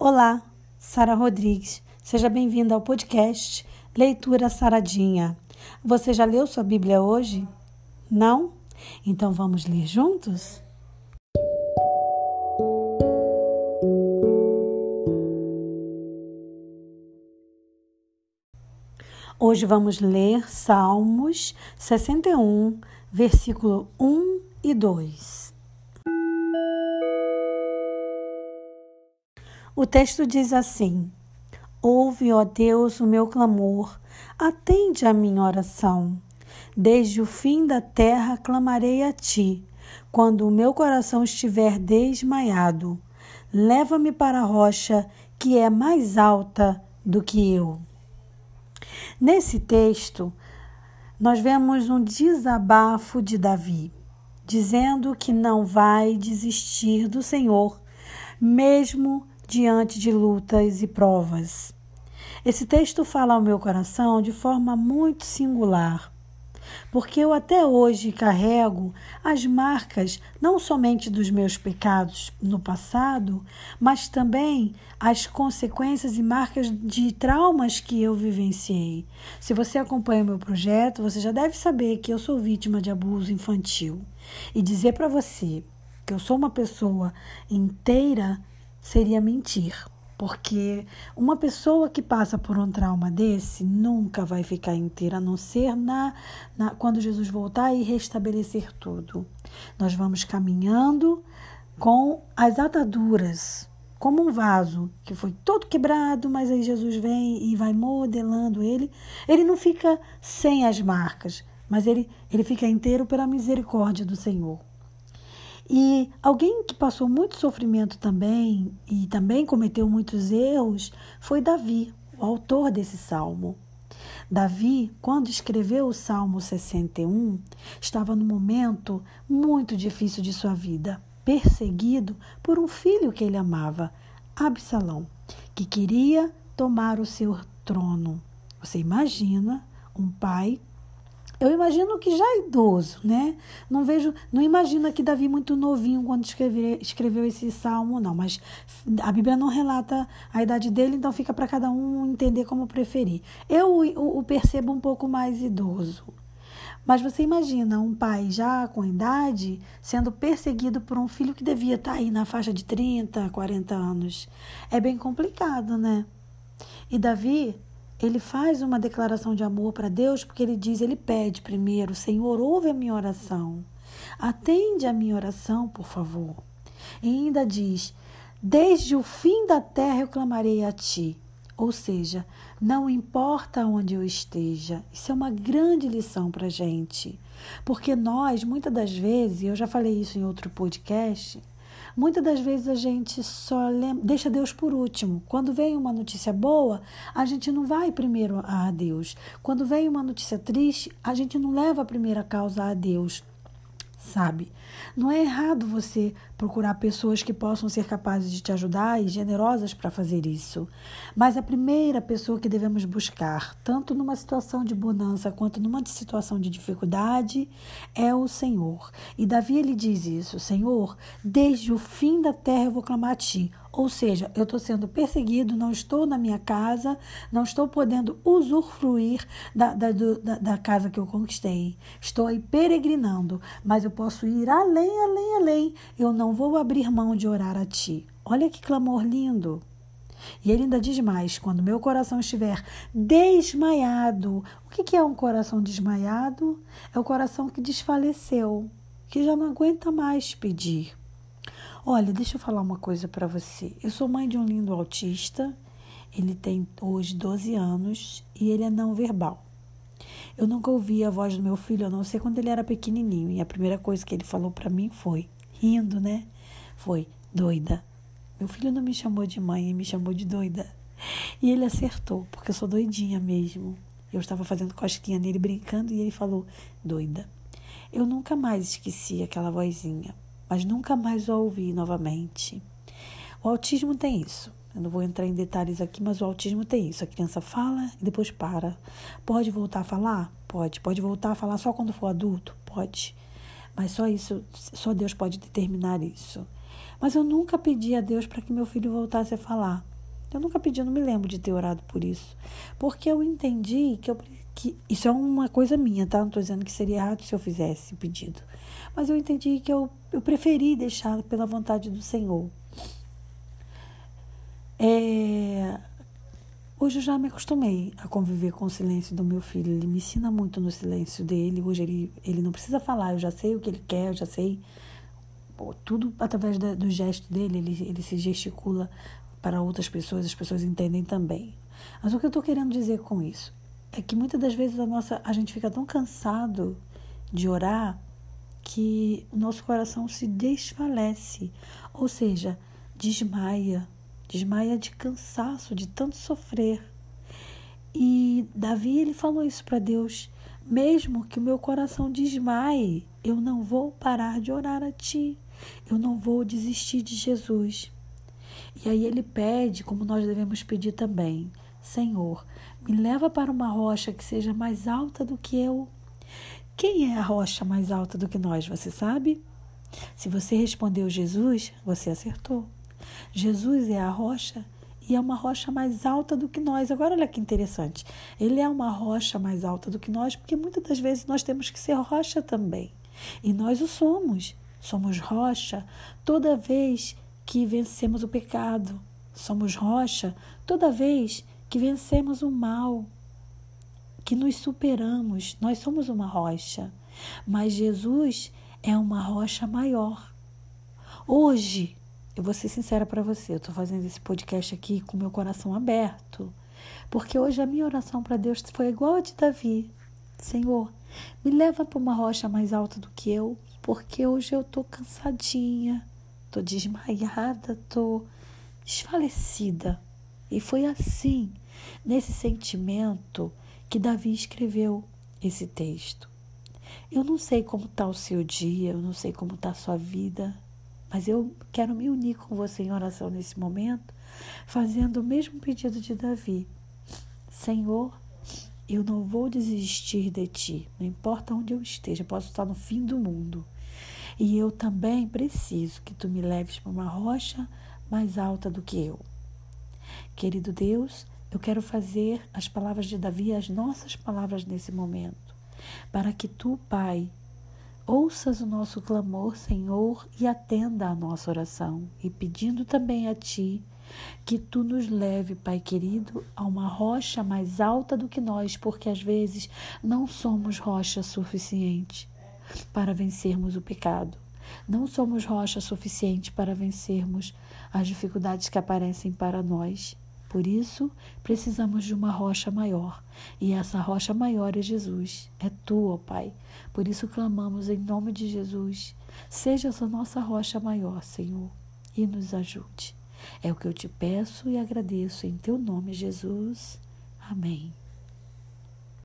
Olá, Sara Rodrigues. Seja bem-vinda ao podcast Leitura Saradinha. Você já leu sua Bíblia hoje? Não? Então vamos ler juntos? Hoje vamos ler Salmos 61, versículo 1 e 2. O texto diz assim: Ouve, ó Deus, o meu clamor, atende a minha oração. Desde o fim da terra clamarei a ti, quando o meu coração estiver desmaiado. Leva-me para a rocha que é mais alta do que eu. Nesse texto, nós vemos um desabafo de Davi, dizendo que não vai desistir do Senhor, mesmo diante de lutas e provas. Esse texto fala ao meu coração de forma muito singular, porque eu até hoje carrego as marcas não somente dos meus pecados no passado, mas também as consequências e marcas de traumas que eu vivenciei. Se você acompanha o meu projeto, você já deve saber que eu sou vítima de abuso infantil. E dizer para você que eu sou uma pessoa inteira seria mentir. Porque uma pessoa que passa por um trauma desse nunca vai ficar inteira, a não ser na, na, quando Jesus voltar e restabelecer tudo. Nós vamos caminhando com as ataduras, como um vaso que foi todo quebrado, mas aí Jesus vem e vai modelando ele. Ele não fica sem as marcas, mas ele, ele fica inteiro pela misericórdia do Senhor. E alguém que passou muito sofrimento também e também cometeu muitos erros foi Davi, o autor desse salmo. Davi, quando escreveu o Salmo 61, estava num momento muito difícil de sua vida, perseguido por um filho que ele amava, Absalão, que queria tomar o seu trono. Você imagina um pai eu imagino que já é idoso, né? Não vejo, não imagino que Davi muito novinho quando escreveu, escreveu esse salmo, não. Mas a Bíblia não relata a idade dele, então fica para cada um entender como preferir. Eu o, o percebo um pouco mais idoso. Mas você imagina um pai já com idade sendo perseguido por um filho que devia estar tá aí na faixa de 30, 40 anos. É bem complicado, né? E Davi ele faz uma declaração de amor para Deus porque ele diz, ele pede primeiro, Senhor, ouve a minha oração. Atende a minha oração, por favor. E ainda diz: Desde o fim da terra eu clamarei a ti. Ou seja, não importa onde eu esteja. Isso é uma grande lição para gente. Porque nós, muitas das vezes, eu já falei isso em outro podcast, Muitas das vezes a gente só lembra, deixa Deus por último. Quando vem uma notícia boa, a gente não vai primeiro a Deus. Quando vem uma notícia triste, a gente não leva a primeira causa a Deus sabe? Não é errado você procurar pessoas que possam ser capazes de te ajudar e generosas para fazer isso. Mas a primeira pessoa que devemos buscar, tanto numa situação de bonança quanto numa situação de dificuldade, é o Senhor. E Davi ele diz isso: Senhor, desde o fim da terra eu vou clamar a ti. Ou seja, eu estou sendo perseguido, não estou na minha casa, não estou podendo usufruir da, da, da, da casa que eu conquistei. Estou aí peregrinando, mas eu posso ir além, além, além. Eu não vou abrir mão de orar a Ti. Olha que clamor lindo. E ele ainda diz mais: quando meu coração estiver desmaiado. O que é um coração desmaiado? É o coração que desfaleceu, que já não aguenta mais pedir. Olha, deixa eu falar uma coisa para você. Eu sou mãe de um lindo autista. Ele tem hoje 12 anos e ele é não verbal. Eu nunca ouvi a voz do meu filho, a não ser quando ele era pequenininho. E a primeira coisa que ele falou para mim foi, rindo, né? Foi doida. Meu filho não me chamou de mãe, ele me chamou de doida. E ele acertou, porque eu sou doidinha mesmo. Eu estava fazendo cosquinha nele, brincando, e ele falou, doida. Eu nunca mais esqueci aquela vozinha mas nunca mais o ouvi novamente. O autismo tem isso. Eu não vou entrar em detalhes aqui, mas o autismo tem isso. A criança fala e depois para. Pode voltar a falar? Pode. Pode voltar a falar só quando for adulto? Pode. Mas só isso, só Deus pode determinar isso. Mas eu nunca pedi a Deus para que meu filho voltasse a falar. Eu nunca pedi, eu não me lembro de ter orado por isso. Porque eu entendi que, eu, que isso é uma coisa minha, tá? Não estou dizendo que seria errado se eu fizesse o pedido. Mas eu entendi que eu, eu preferi deixar pela vontade do Senhor. É, Hoje eu já me acostumei a conviver com o silêncio do meu filho. Ele me ensina muito no silêncio dele. Hoje ele, ele não precisa falar, eu já sei o que ele quer, eu já sei tudo através da, do gesto dele. Ele, ele se gesticula para outras pessoas, as pessoas entendem também. Mas o que eu estou querendo dizer com isso é que muitas das vezes a, nossa, a gente fica tão cansado de orar que o nosso coração se desfalece, ou seja, desmaia desmaia de cansaço, de tanto sofrer. E Davi ele falou isso para Deus: mesmo que o meu coração desmaie, eu não vou parar de orar a Ti, eu não vou desistir de Jesus. E aí ele pede, como nós devemos pedir também: Senhor, me leva para uma rocha que seja mais alta do que eu. Quem é a rocha mais alta do que nós, você sabe? Se você respondeu Jesus, você acertou. Jesus é a rocha e é uma rocha mais alta do que nós. Agora, olha que interessante. Ele é uma rocha mais alta do que nós, porque muitas das vezes nós temos que ser rocha também. E nós o somos. Somos rocha toda vez que vencemos o pecado. Somos rocha toda vez que vencemos o mal, que nos superamos. Nós somos uma rocha. Mas Jesus é uma rocha maior. Hoje, eu vou ser sincera para você, eu estou fazendo esse podcast aqui com meu coração aberto, porque hoje a minha oração para Deus foi igual a de Davi. Senhor, me leva para uma rocha mais alta do que eu, porque hoje eu estou cansadinha, estou desmaiada, estou desfalecida. E foi assim, nesse sentimento, que Davi escreveu esse texto. Eu não sei como está o seu dia, eu não sei como está a sua vida, mas eu quero me unir com você em oração nesse momento, fazendo o mesmo pedido de Davi. Senhor, eu não vou desistir de ti, não importa onde eu esteja, posso estar no fim do mundo. E eu também preciso que tu me leves para uma rocha mais alta do que eu. Querido Deus, eu quero fazer as palavras de Davi as nossas palavras nesse momento, para que tu, Pai, Ouças o nosso clamor, Senhor, e atenda a nossa oração, e pedindo também a Ti que Tu nos leve, Pai querido, a uma rocha mais alta do que nós, porque às vezes não somos rocha suficiente para vencermos o pecado. Não somos rocha suficiente para vencermos as dificuldades que aparecem para nós. Por isso, precisamos de uma rocha maior, e essa rocha maior é Jesus, é tu, ó Pai. Por isso clamamos em nome de Jesus. Seja essa nossa rocha maior, Senhor, e nos ajude. É o que eu te peço e agradeço em teu nome, Jesus. Amém.